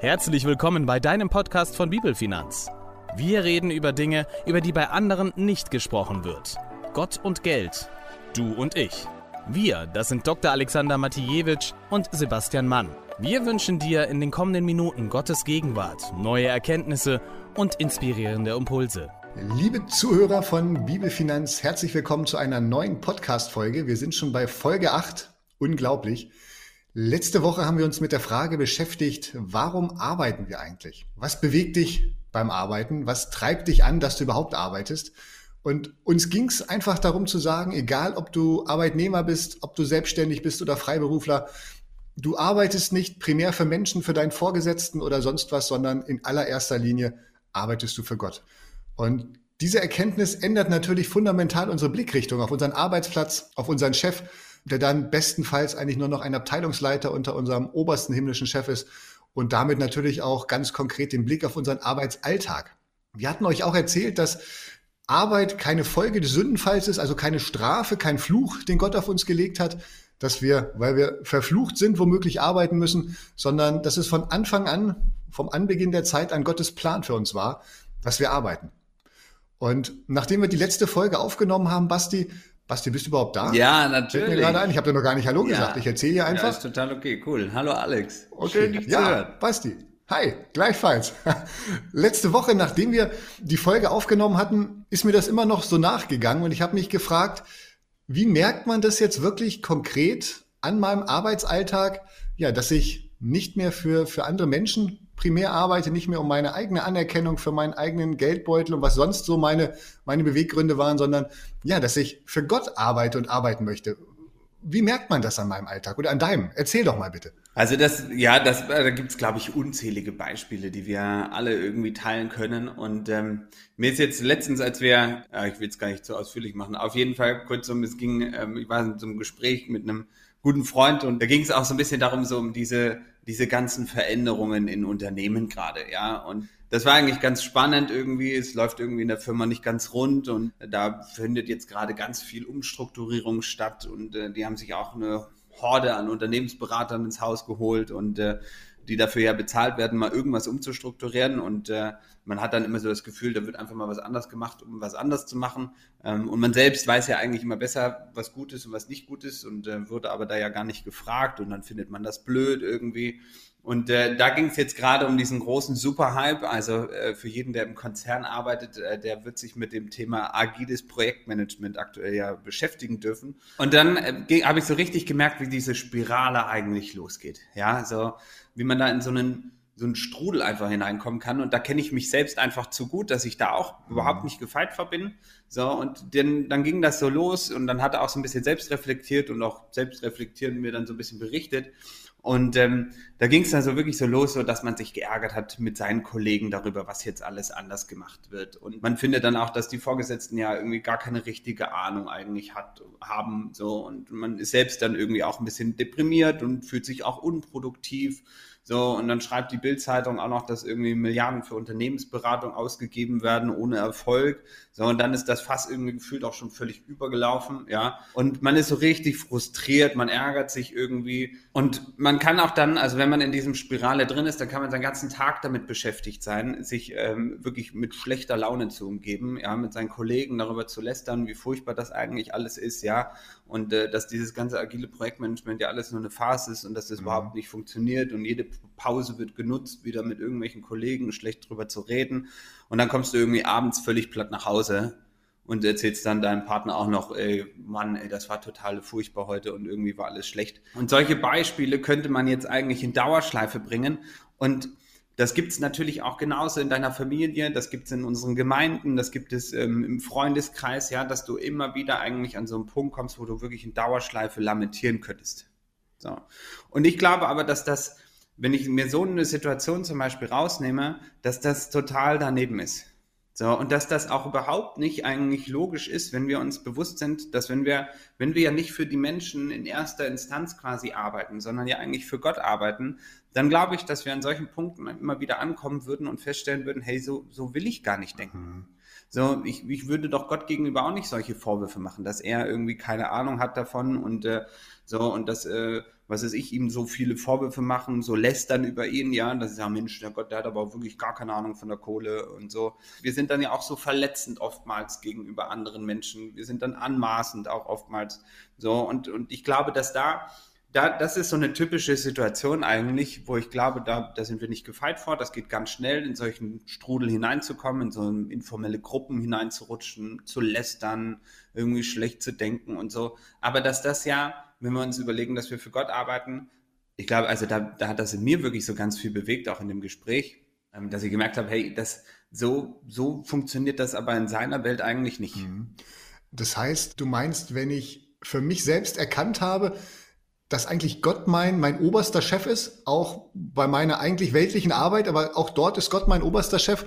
Herzlich willkommen bei deinem Podcast von Bibelfinanz. Wir reden über Dinge, über die bei anderen nicht gesprochen wird. Gott und Geld. Du und ich. Wir, das sind Dr. Alexander Matijewitsch und Sebastian Mann. Wir wünschen dir in den kommenden Minuten Gottes Gegenwart, neue Erkenntnisse und inspirierende Impulse. Liebe Zuhörer von Bibelfinanz, herzlich willkommen zu einer neuen Podcast-Folge. Wir sind schon bei Folge 8. Unglaublich. Letzte Woche haben wir uns mit der Frage beschäftigt, warum arbeiten wir eigentlich? Was bewegt dich beim Arbeiten? Was treibt dich an, dass du überhaupt arbeitest? Und uns ging es einfach darum zu sagen, egal ob du Arbeitnehmer bist, ob du selbstständig bist oder Freiberufler, du arbeitest nicht primär für Menschen, für deinen Vorgesetzten oder sonst was, sondern in allererster Linie arbeitest du für Gott. Und diese Erkenntnis ändert natürlich fundamental unsere Blickrichtung auf unseren Arbeitsplatz, auf unseren Chef, der dann bestenfalls eigentlich nur noch ein Abteilungsleiter unter unserem obersten himmlischen Chef ist und damit natürlich auch ganz konkret den Blick auf unseren Arbeitsalltag. Wir hatten euch auch erzählt, dass Arbeit keine Folge des Sündenfalls ist, also keine Strafe, kein Fluch, den Gott auf uns gelegt hat, dass wir, weil wir verflucht sind, womöglich arbeiten müssen, sondern dass es von Anfang an, vom Anbeginn der Zeit an Gottes Plan für uns war, dass wir arbeiten. Und nachdem wir die letzte Folge aufgenommen haben, Basti, Basti, bist du überhaupt da? Ja, natürlich. Fällt mir gerade ein, ich habe dir noch gar nicht Hallo ja. gesagt. Ich erzähle hier einfach. Ja, ist total okay, cool. Hallo Alex. Okay. Schön, dich ja, zu hören. Basti. Hi, gleichfalls. Letzte Woche, nachdem wir die Folge aufgenommen hatten, ist mir das immer noch so nachgegangen und ich habe mich gefragt, wie merkt man das jetzt wirklich konkret an meinem Arbeitsalltag, ja, dass ich nicht mehr für, für andere Menschen primär arbeite, nicht mehr um meine eigene Anerkennung für meinen eigenen Geldbeutel und was sonst so meine, meine Beweggründe waren, sondern ja, dass ich für Gott arbeite und arbeiten möchte. Wie merkt man das an meinem Alltag oder an deinem? Erzähl doch mal bitte. Also das, ja, das, äh, da gibt es, glaube ich, unzählige Beispiele, die wir alle irgendwie teilen können. Und ähm, mir ist jetzt letztens, als wir, ja, ich will es gar nicht so ausführlich machen, auf jeden Fall kurz um, es ging, ähm, ich war in so einem Gespräch mit einem guten Freund und da ging es auch so ein bisschen darum, so um diese diese ganzen Veränderungen in Unternehmen gerade, ja. Und das war eigentlich ganz spannend irgendwie. Es läuft irgendwie in der Firma nicht ganz rund und da findet jetzt gerade ganz viel Umstrukturierung statt und äh, die haben sich auch eine Horde an Unternehmensberatern ins Haus geholt und äh, die dafür ja bezahlt werden, mal irgendwas umzustrukturieren. Und äh, man hat dann immer so das Gefühl, da wird einfach mal was anders gemacht, um was anders zu machen. Ähm, und man selbst weiß ja eigentlich immer besser, was gut ist und was nicht gut ist und äh, wurde aber da ja gar nicht gefragt und dann findet man das blöd irgendwie. Und äh, da ging es jetzt gerade um diesen großen Superhype. Also äh, für jeden, der im Konzern arbeitet, äh, der wird sich mit dem Thema agiles Projektmanagement aktuell ja beschäftigen dürfen. Und dann äh, habe ich so richtig gemerkt, wie diese Spirale eigentlich losgeht. Ja, so wie man da in so einen so einen Strudel einfach hineinkommen kann. Und da kenne ich mich selbst einfach zu gut, dass ich da auch mhm. überhaupt nicht gefeit vor bin. So, und dann, dann ging das so los und dann hat er auch so ein bisschen selbst reflektiert und auch selbst reflektieren mir dann so ein bisschen berichtet. Und ähm, da ging es dann so wirklich so los, so dass man sich geärgert hat mit seinen Kollegen darüber, was jetzt alles anders gemacht wird. Und man findet dann auch, dass die Vorgesetzten ja irgendwie gar keine richtige Ahnung eigentlich hat, haben. So und man ist selbst dann irgendwie auch ein bisschen deprimiert und fühlt sich auch unproduktiv. So, und dann schreibt die Bildzeitung auch noch, dass irgendwie Milliarden für Unternehmensberatung ausgegeben werden ohne Erfolg. So, und dann ist das Fass irgendwie gefühlt auch schon völlig übergelaufen, ja. Und man ist so richtig frustriert, man ärgert sich irgendwie. Und man kann auch dann, also wenn man in diesem Spirale drin ist, dann kann man seinen ganzen Tag damit beschäftigt sein, sich ähm, wirklich mit schlechter Laune zu umgeben, ja, mit seinen Kollegen darüber zu lästern, wie furchtbar das eigentlich alles ist, ja. Und äh, dass dieses ganze agile Projektmanagement ja alles nur eine Phase ist und dass das mhm. überhaupt nicht funktioniert und jede Pause wird genutzt, wieder mit irgendwelchen Kollegen schlecht drüber zu reden. Und dann kommst du irgendwie abends völlig platt nach Hause und erzählst dann deinem Partner auch noch, ey, Mann, ey, das war total furchtbar heute und irgendwie war alles schlecht. Und solche Beispiele könnte man jetzt eigentlich in Dauerschleife bringen. Und das gibt es natürlich auch genauso in deiner Familie, das gibt es in unseren Gemeinden, das gibt es ähm, im Freundeskreis, ja, dass du immer wieder eigentlich an so einen Punkt kommst, wo du wirklich in Dauerschleife lamentieren könntest. So. Und ich glaube aber, dass das wenn ich mir so eine Situation zum Beispiel rausnehme, dass das total daneben ist. So, und dass das auch überhaupt nicht eigentlich logisch ist, wenn wir uns bewusst sind, dass wenn wir, wenn wir ja nicht für die Menschen in erster Instanz quasi arbeiten, sondern ja eigentlich für Gott arbeiten, dann glaube ich, dass wir an solchen Punkten immer wieder ankommen würden und feststellen würden, hey, so, so will ich gar nicht denken. Mhm. So, ich, ich würde doch Gott gegenüber auch nicht solche Vorwürfe machen, dass er irgendwie keine Ahnung hat davon und äh, so und dass äh, was weiß ich, ihm so viele Vorwürfe machen, so lästern über ihn, ja, das ist ja Mensch, der Gott, der hat aber auch wirklich gar keine Ahnung von der Kohle und so. Wir sind dann ja auch so verletzend oftmals gegenüber anderen Menschen. Wir sind dann anmaßend auch oftmals so und, und ich glaube, dass da da, das ist so eine typische Situation eigentlich, wo ich glaube, da, da sind wir nicht gefeit vor. Das geht ganz schnell, in solchen Strudel hineinzukommen, in so informelle Gruppen hineinzurutschen, zu lästern, irgendwie schlecht zu denken und so. Aber dass das ja, wenn wir uns überlegen, dass wir für Gott arbeiten, ich glaube, also da, da hat das in mir wirklich so ganz viel bewegt, auch in dem Gespräch, ähm, dass ich gemerkt habe, hey, das, so, so funktioniert das aber in seiner Welt eigentlich nicht. Mhm. Das heißt, du meinst, wenn ich für mich selbst erkannt habe, dass eigentlich Gott mein, mein oberster Chef ist, auch bei meiner eigentlich weltlichen Arbeit, aber auch dort ist Gott mein oberster Chef,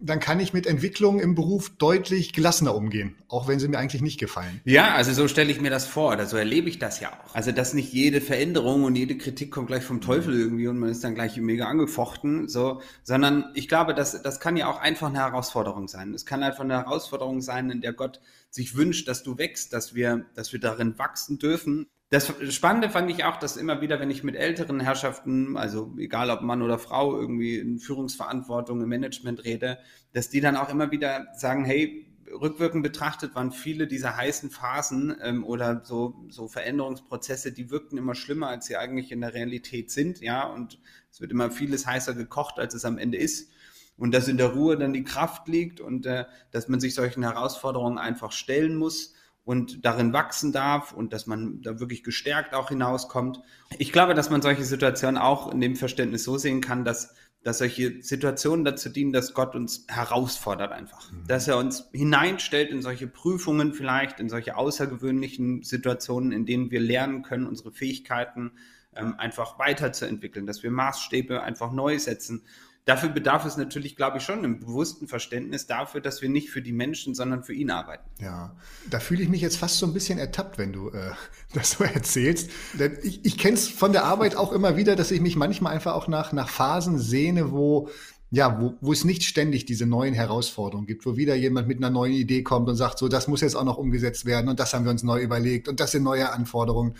dann kann ich mit Entwicklungen im Beruf deutlich gelassener umgehen, auch wenn sie mir eigentlich nicht gefallen. Ja, also so stelle ich mir das vor, oder so erlebe ich das ja auch. Also, dass nicht jede Veränderung und jede Kritik kommt gleich vom Teufel irgendwie und man ist dann gleich mega angefochten, so, sondern ich glaube, das, das kann ja auch einfach eine Herausforderung sein. Es kann einfach eine Herausforderung sein, in der Gott sich wünscht, dass du wächst, dass wir, dass wir darin wachsen dürfen das Spannende fand ich auch, dass immer wieder, wenn ich mit älteren Herrschaften, also egal ob Mann oder Frau, irgendwie in Führungsverantwortung, im Management rede, dass die dann auch immer wieder sagen, hey, rückwirkend betrachtet waren viele dieser heißen Phasen ähm, oder so, so Veränderungsprozesse, die wirkten immer schlimmer, als sie eigentlich in der Realität sind, ja, und es wird immer vieles heißer gekocht, als es am Ende ist. Und dass in der Ruhe dann die Kraft liegt und äh, dass man sich solchen Herausforderungen einfach stellen muss und darin wachsen darf und dass man da wirklich gestärkt auch hinauskommt. Ich glaube, dass man solche Situationen auch in dem Verständnis so sehen kann, dass, dass solche Situationen dazu dienen, dass Gott uns herausfordert einfach. Mhm. Dass er uns hineinstellt in solche Prüfungen vielleicht, in solche außergewöhnlichen Situationen, in denen wir lernen können, unsere Fähigkeiten ähm, einfach weiterzuentwickeln, dass wir Maßstäbe einfach neu setzen Dafür bedarf es natürlich, glaube ich, schon einem bewussten Verständnis dafür, dass wir nicht für die Menschen, sondern für ihn arbeiten. Ja, da fühle ich mich jetzt fast so ein bisschen ertappt, wenn du äh, das so erzählst. Denn ich, ich kenne es von der Arbeit auch immer wieder, dass ich mich manchmal einfach auch nach, nach Phasen sehne, wo ja, wo, wo es nicht ständig diese neuen Herausforderungen gibt, wo wieder jemand mit einer neuen Idee kommt und sagt, so, das muss jetzt auch noch umgesetzt werden und das haben wir uns neu überlegt und das sind neue Anforderungen.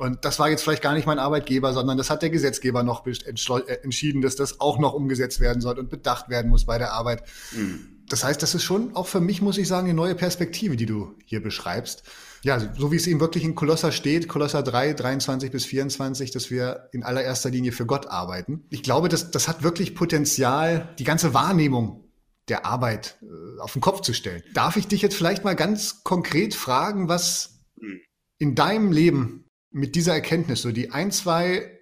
Und das war jetzt vielleicht gar nicht mein Arbeitgeber, sondern das hat der Gesetzgeber noch äh, entschieden, dass das auch noch umgesetzt werden soll und bedacht werden muss bei der Arbeit. Mhm. Das heißt, das ist schon auch für mich, muss ich sagen, eine neue Perspektive, die du hier beschreibst. Ja, so wie es eben wirklich in Kolosser steht, Kolosser 3, 23 bis 24, dass wir in allererster Linie für Gott arbeiten. Ich glaube, das, das hat wirklich Potenzial, die ganze Wahrnehmung der Arbeit äh, auf den Kopf zu stellen. Darf ich dich jetzt vielleicht mal ganz konkret fragen, was mhm. in deinem Leben mit dieser Erkenntnis so die ein, zwei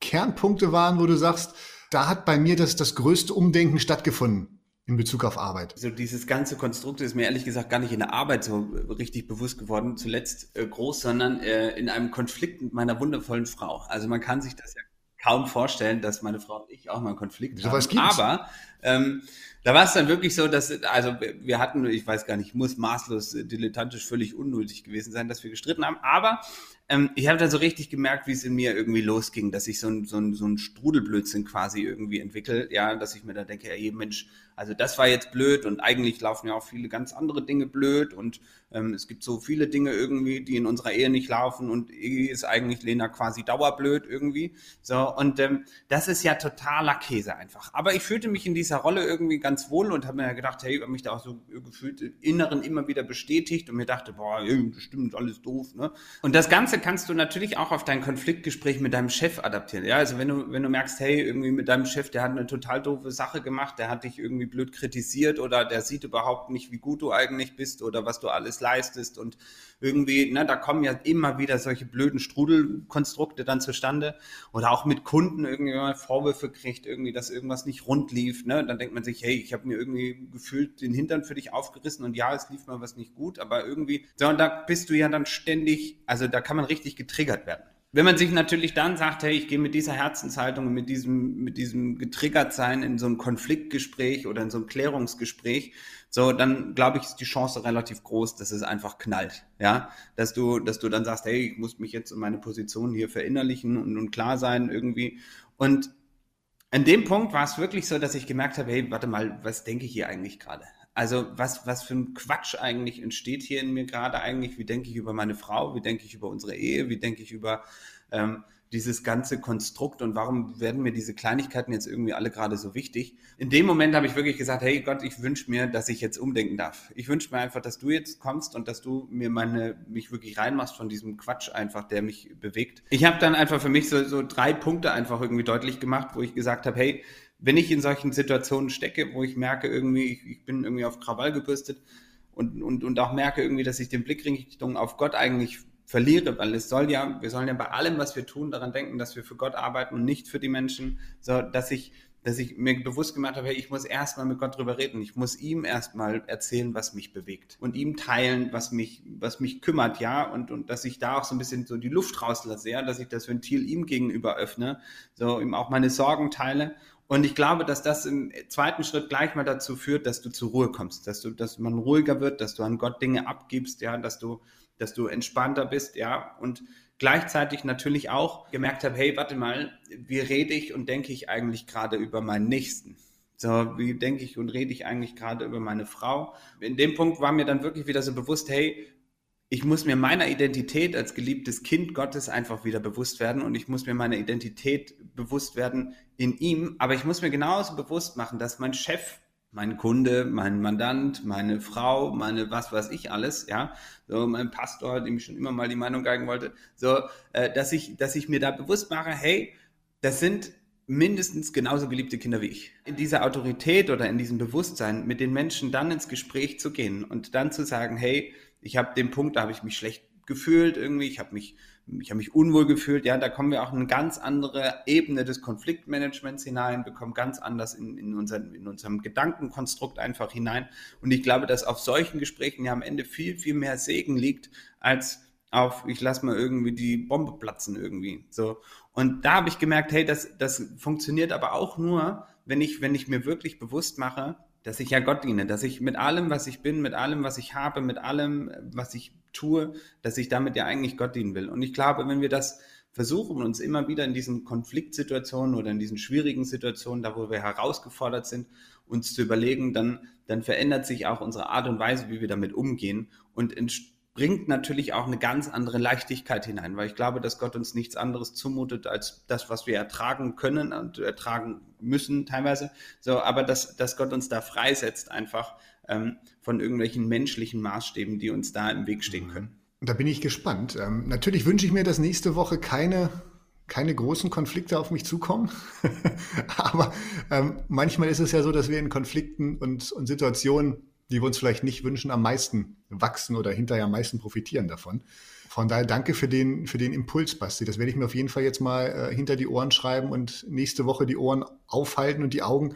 Kernpunkte waren, wo du sagst, da hat bei mir das, das größte Umdenken stattgefunden in Bezug auf Arbeit? So dieses ganze Konstrukt ist mir ehrlich gesagt gar nicht in der Arbeit so richtig bewusst geworden, zuletzt äh, groß, sondern äh, in einem Konflikt mit meiner wundervollen Frau. Also man kann sich das ja kaum vorstellen, dass meine Frau und ich auch mal einen Konflikt so haben. Was gibt's? Aber ähm, da war es dann wirklich so, dass, also wir hatten, ich weiß gar nicht, muss maßlos dilettantisch völlig unnötig gewesen sein, dass wir gestritten haben. Aber ähm, ich habe dann so richtig gemerkt, wie es in mir irgendwie losging, dass ich so ein, so ein, so ein Strudelblödsinn quasi irgendwie entwickle, ja, dass ich mir da denke, ey, Mensch, also das war jetzt blöd und eigentlich laufen ja auch viele ganz andere Dinge blöd und ähm, es gibt so viele Dinge irgendwie, die in unserer Ehe nicht laufen und ist eigentlich Lena quasi dauerblöd irgendwie. So, und ähm, das ist ja totaler Käse einfach. Aber ich fühlte mich in dieser Rolle irgendwie ganz wohl und habe mir gedacht, hey, habe mich da auch so gefühlt im Inneren immer wieder bestätigt und mir dachte, boah, das stimmt, alles doof, ne? Und das Kannst du natürlich auch auf dein Konfliktgespräch mit deinem Chef adaptieren. Ja, also wenn du, wenn du merkst, hey, irgendwie mit deinem Chef, der hat eine total doofe Sache gemacht, der hat dich irgendwie blöd kritisiert oder der sieht überhaupt nicht, wie gut du eigentlich bist oder was du alles leistest und irgendwie, ne, da kommen ja immer wieder solche blöden Strudelkonstrukte dann zustande oder auch mit Kunden irgendwie mal Vorwürfe kriegt, irgendwie, dass irgendwas nicht rund lief, ne, dann denkt man sich, hey, ich habe mir irgendwie gefühlt den Hintern für dich aufgerissen und ja, es lief mal was nicht gut, aber irgendwie, so, und da bist du ja dann ständig, also da kann man richtig getriggert werden. Wenn man sich natürlich dann sagt, hey, ich gehe mit dieser Herzenshaltung und mit diesem, mit diesem getriggert sein in so ein Konfliktgespräch oder in so ein Klärungsgespräch, so, dann glaube ich, ist die Chance relativ groß, dass es einfach knallt. Ja, dass du, dass du dann sagst, hey, ich muss mich jetzt in meine Position hier verinnerlichen und, und klar sein irgendwie. Und an dem Punkt war es wirklich so, dass ich gemerkt habe, hey, warte mal, was denke ich hier eigentlich gerade? Also was, was für ein Quatsch eigentlich entsteht hier in mir gerade eigentlich? Wie denke ich über meine Frau? Wie denke ich über unsere Ehe? Wie denke ich über ähm, dieses ganze Konstrukt und warum werden mir diese Kleinigkeiten jetzt irgendwie alle gerade so wichtig? In dem Moment habe ich wirklich gesagt, hey Gott, ich wünsche mir, dass ich jetzt umdenken darf. Ich wünsche mir einfach, dass du jetzt kommst und dass du mir meine, mich wirklich reinmachst von diesem Quatsch einfach, der mich bewegt. Ich habe dann einfach für mich so, so drei Punkte einfach irgendwie deutlich gemacht, wo ich gesagt habe, hey, wenn ich in solchen Situationen stecke, wo ich merke, irgendwie, ich, ich bin irgendwie auf Krawall gebürstet und, und, und auch merke irgendwie, dass ich den Blickrichtung auf Gott eigentlich verliere, weil es soll ja, wir sollen ja bei allem, was wir tun, daran denken, dass wir für Gott arbeiten und nicht für die Menschen, so dass ich, dass ich mir bewusst gemacht habe, hey, ich muss erstmal mit Gott drüber reden. Ich muss ihm erstmal erzählen, was mich bewegt und ihm teilen, was mich, was mich kümmert, ja, und, und dass ich da auch so ein bisschen so die Luft rauslasse, ja, dass ich das Ventil ihm gegenüber öffne, so ihm auch meine Sorgen teile und ich glaube, dass das im zweiten Schritt gleich mal dazu führt, dass du zur Ruhe kommst, dass du, dass man ruhiger wird, dass du an Gott Dinge abgibst, ja, dass du, dass du entspannter bist, ja, und gleichzeitig natürlich auch gemerkt habe, hey, warte mal, wie rede ich und denke ich eigentlich gerade über meinen Nächsten? So, wie denke ich und rede ich eigentlich gerade über meine Frau? In dem Punkt war mir dann wirklich wieder so bewusst, hey, ich muss mir meiner Identität als geliebtes Kind Gottes einfach wieder bewusst werden und ich muss mir meiner Identität bewusst werden in ihm, aber ich muss mir genauso bewusst machen, dass mein Chef, mein Kunde, mein Mandant, meine Frau, meine was weiß ich alles, ja, so mein Pastor, dem ich schon immer mal die Meinung geigen wollte, so, äh, dass ich, dass ich mir da bewusst mache, hey, das sind mindestens genauso geliebte Kinder wie ich. In dieser Autorität oder in diesem Bewusstsein mit den Menschen dann ins Gespräch zu gehen und dann zu sagen, hey, ich habe den Punkt, da habe ich mich schlecht gefühlt irgendwie, ich habe mich, ich habe mich unwohl gefühlt. Ja, da kommen wir auch in eine ganz andere Ebene des Konfliktmanagements hinein, wir kommen ganz anders in, in, unseren, in unserem Gedankenkonstrukt einfach hinein. Und ich glaube, dass auf solchen Gesprächen ja am Ende viel, viel mehr Segen liegt, als auf, ich lasse mal irgendwie die Bombe platzen irgendwie. So. Und da habe ich gemerkt, hey, das, das funktioniert aber auch nur, wenn ich, wenn ich mir wirklich bewusst mache, dass ich ja Gott diene, dass ich mit allem, was ich bin, mit allem, was ich habe, mit allem, was ich tue, dass ich damit ja eigentlich Gott dienen will. Und ich glaube, wenn wir das versuchen, uns immer wieder in diesen Konfliktsituationen oder in diesen schwierigen Situationen, da wo wir herausgefordert sind, uns zu überlegen, dann, dann verändert sich auch unsere Art und Weise, wie wir damit umgehen und bringt natürlich auch eine ganz andere Leichtigkeit hinein, weil ich glaube, dass Gott uns nichts anderes zumutet als das, was wir ertragen können und ertragen müssen teilweise. So, aber dass, dass Gott uns da freisetzt einfach ähm, von irgendwelchen menschlichen Maßstäben, die uns da im Weg stehen mhm. können. Da bin ich gespannt. Ähm, natürlich wünsche ich mir, dass nächste Woche keine keine großen Konflikte auf mich zukommen. Aber ähm, manchmal ist es ja so, dass wir in Konflikten und, und Situationen die wir uns vielleicht nicht wünschen, am meisten wachsen oder hinterher am meisten profitieren davon. Von daher danke für den, für den Impuls, Basti. Das werde ich mir auf jeden Fall jetzt mal äh, hinter die Ohren schreiben und nächste Woche die Ohren aufhalten und die Augen.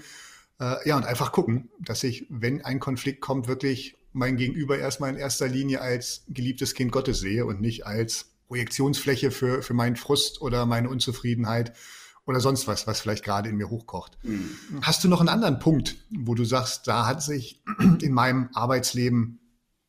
Äh, ja, und einfach gucken, dass ich, wenn ein Konflikt kommt, wirklich mein Gegenüber erstmal in erster Linie als geliebtes Kind Gottes sehe und nicht als Projektionsfläche für, für meinen Frust oder meine Unzufriedenheit oder sonst was, was vielleicht gerade in mir hochkocht. Mhm. Hast du noch einen anderen Punkt, wo du sagst, da hat sich in meinem Arbeitsleben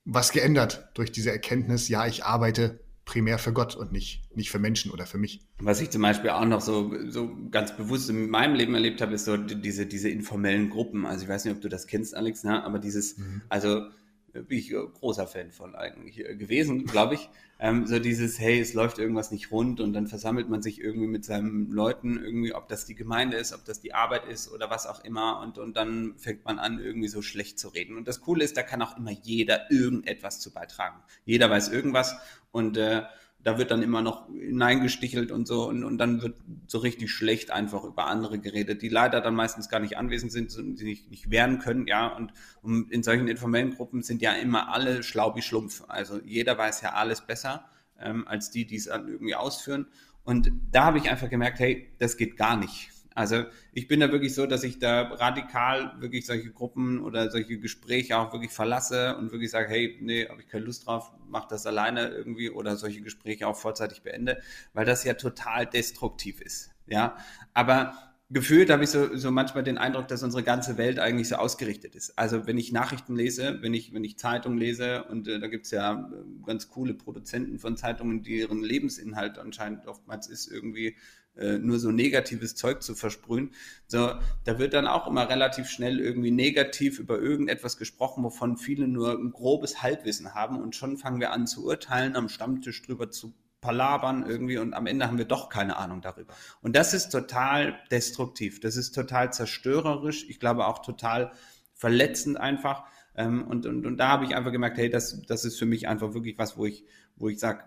was geändert durch diese Erkenntnis, ja, ich arbeite primär für Gott und nicht, nicht für Menschen oder für mich. Was ich zum Beispiel auch noch so, so ganz bewusst in meinem Leben erlebt habe, ist so diese, diese informellen Gruppen. Also ich weiß nicht, ob du das kennst, Alex, ne? aber dieses, mhm. also bin ich großer Fan von eigentlich gewesen, glaube ich. Ähm, so dieses, hey, es läuft irgendwas nicht rund und dann versammelt man sich irgendwie mit seinen Leuten, irgendwie, ob das die Gemeinde ist, ob das die Arbeit ist oder was auch immer und, und dann fängt man an, irgendwie so schlecht zu reden. Und das Coole ist, da kann auch immer jeder irgendetwas zu beitragen. Jeder weiß irgendwas und äh, da wird dann immer noch hineingestichelt und so und, und dann wird so richtig schlecht einfach über andere geredet, die leider dann meistens gar nicht anwesend sind und sie nicht, nicht wehren können, ja, und, und in solchen informellen Gruppen sind ja immer alle schlau wie Schlumpf, also jeder weiß ja alles besser ähm, als die, die es irgendwie ausführen. Und da habe ich einfach gemerkt, hey, das geht gar nicht, also ich bin da wirklich so, dass ich da radikal wirklich solche Gruppen oder solche Gespräche auch wirklich verlasse und wirklich sage, hey, nee, habe ich keine Lust drauf, mach das alleine irgendwie oder solche Gespräche auch vorzeitig beende, weil das ja total destruktiv ist. Ja, aber gefühlt habe ich so, so manchmal den Eindruck, dass unsere ganze Welt eigentlich so ausgerichtet ist. Also wenn ich Nachrichten lese, wenn ich, wenn ich Zeitungen lese, und äh, da gibt es ja äh, ganz coole Produzenten von Zeitungen, die ihren Lebensinhalt anscheinend oftmals ist, irgendwie äh, nur so negatives Zeug zu versprühen. So, da wird dann auch immer relativ schnell irgendwie negativ über irgendetwas gesprochen, wovon viele nur ein grobes Halbwissen haben und schon fangen wir an zu urteilen, am Stammtisch drüber zu palabern irgendwie und am Ende haben wir doch keine Ahnung darüber. Und das ist total destruktiv, das ist total zerstörerisch, ich glaube auch total verletzend einfach. Ähm, und, und, und da habe ich einfach gemerkt, hey, das, das ist für mich einfach wirklich was, wo ich, wo ich sage,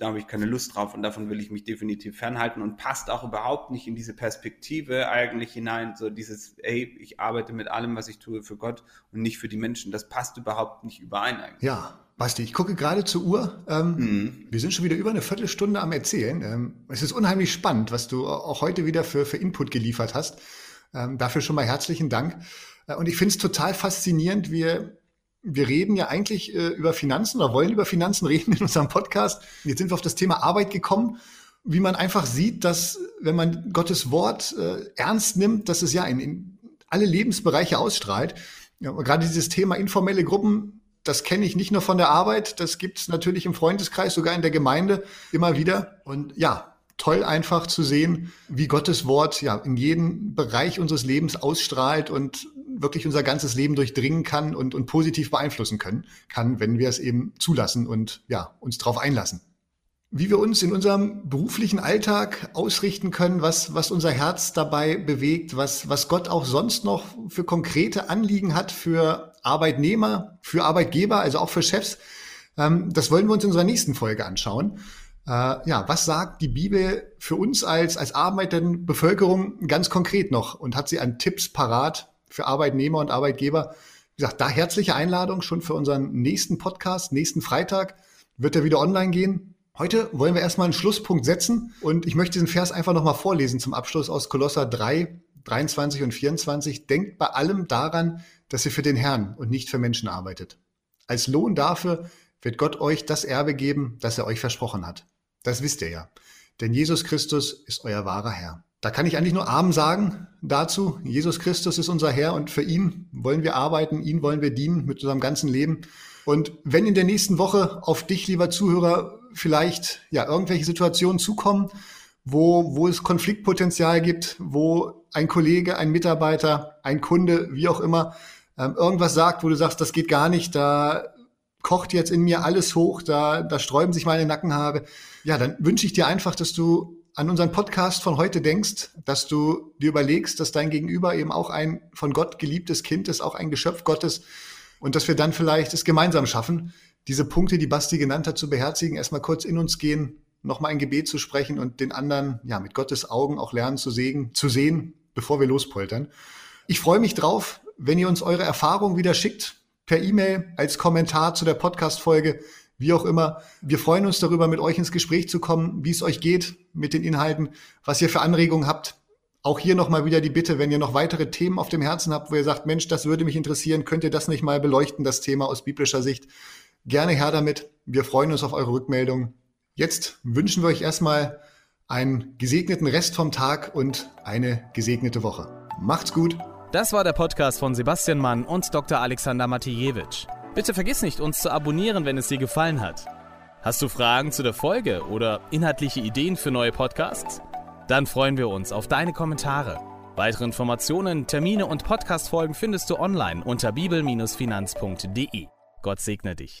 da habe ich keine Lust drauf und davon will ich mich definitiv fernhalten und passt auch überhaupt nicht in diese Perspektive eigentlich hinein, so dieses, ey, ich arbeite mit allem, was ich tue für Gott und nicht für die Menschen. Das passt überhaupt nicht überein eigentlich. Ja, Basti, ich gucke gerade zur Uhr. Ähm, mhm. Wir sind schon wieder über eine Viertelstunde am Erzählen. Ähm, es ist unheimlich spannend, was du auch heute wieder für, für Input geliefert hast. Ähm, dafür schon mal herzlichen Dank. Äh, und ich finde es total faszinierend. Wir wir reden ja eigentlich äh, über Finanzen oder wollen über Finanzen reden in unserem Podcast. Jetzt sind wir auf das Thema Arbeit gekommen, wie man einfach sieht, dass wenn man Gottes Wort äh, ernst nimmt, dass es ja in, in alle Lebensbereiche ausstrahlt. Ja, gerade dieses Thema informelle Gruppen, das kenne ich nicht nur von der Arbeit, das gibt es natürlich im Freundeskreis, sogar in der Gemeinde immer wieder. Und ja, toll einfach zu sehen, wie Gottes Wort ja in jeden Bereich unseres Lebens ausstrahlt und wirklich unser ganzes Leben durchdringen kann und, und positiv beeinflussen können, kann, wenn wir es eben zulassen und ja, uns darauf einlassen. Wie wir uns in unserem beruflichen Alltag ausrichten können, was, was unser Herz dabei bewegt, was, was Gott auch sonst noch für konkrete Anliegen hat für Arbeitnehmer, für Arbeitgeber, also auch für Chefs, ähm, das wollen wir uns in unserer nächsten Folge anschauen. Äh, ja, was sagt die Bibel für uns als, als arbeitende Bevölkerung ganz konkret noch und hat sie an Tipps parat, für Arbeitnehmer und Arbeitgeber. Wie gesagt, da herzliche Einladung schon für unseren nächsten Podcast, nächsten Freitag wird er wieder online gehen. Heute wollen wir erstmal einen Schlusspunkt setzen und ich möchte diesen Vers einfach nochmal vorlesen zum Abschluss aus Kolosser 3, 23 und 24. Denkt bei allem daran, dass ihr für den Herrn und nicht für Menschen arbeitet. Als Lohn dafür wird Gott euch das Erbe geben, das er euch versprochen hat. Das wisst ihr ja. Denn Jesus Christus ist euer wahrer Herr. Da kann ich eigentlich nur Amen sagen dazu. Jesus Christus ist unser Herr und für ihn wollen wir arbeiten, ihn wollen wir dienen mit unserem ganzen Leben. Und wenn in der nächsten Woche auf dich, lieber Zuhörer, vielleicht ja irgendwelche Situationen zukommen, wo, wo es Konfliktpotenzial gibt, wo ein Kollege, ein Mitarbeiter, ein Kunde, wie auch immer, ähm, irgendwas sagt, wo du sagst, das geht gar nicht, da kocht jetzt in mir alles hoch, da, da sträuben sich meine Nackenhaare. Ja, dann wünsche ich dir einfach, dass du an unseren Podcast von heute denkst, dass du dir überlegst, dass dein Gegenüber eben auch ein von Gott geliebtes Kind ist, auch ein Geschöpf Gottes und dass wir dann vielleicht es gemeinsam schaffen, diese Punkte, die Basti genannt hat, zu beherzigen, erstmal kurz in uns gehen, nochmal ein Gebet zu sprechen und den anderen ja mit Gottes Augen auch lernen zu sehen, zu sehen, bevor wir lospoltern. Ich freue mich drauf, wenn ihr uns eure Erfahrungen wieder schickt per E-Mail als Kommentar zu der Podcast-Folge wie auch immer. Wir freuen uns darüber, mit euch ins Gespräch zu kommen, wie es euch geht mit den Inhalten, was ihr für Anregungen habt. Auch hier nochmal wieder die Bitte, wenn ihr noch weitere Themen auf dem Herzen habt, wo ihr sagt, Mensch, das würde mich interessieren, könnt ihr das nicht mal beleuchten, das Thema aus biblischer Sicht. Gerne her damit. Wir freuen uns auf eure Rückmeldung. Jetzt wünschen wir euch erstmal einen gesegneten Rest vom Tag und eine gesegnete Woche. Macht's gut. Das war der Podcast von Sebastian Mann und Dr. Alexander Matijewitsch. Bitte vergiss nicht, uns zu abonnieren, wenn es dir gefallen hat. Hast du Fragen zu der Folge oder inhaltliche Ideen für neue Podcasts? Dann freuen wir uns auf deine Kommentare. Weitere Informationen, Termine und Podcastfolgen findest du online unter bibel-finanz.de. Gott segne dich.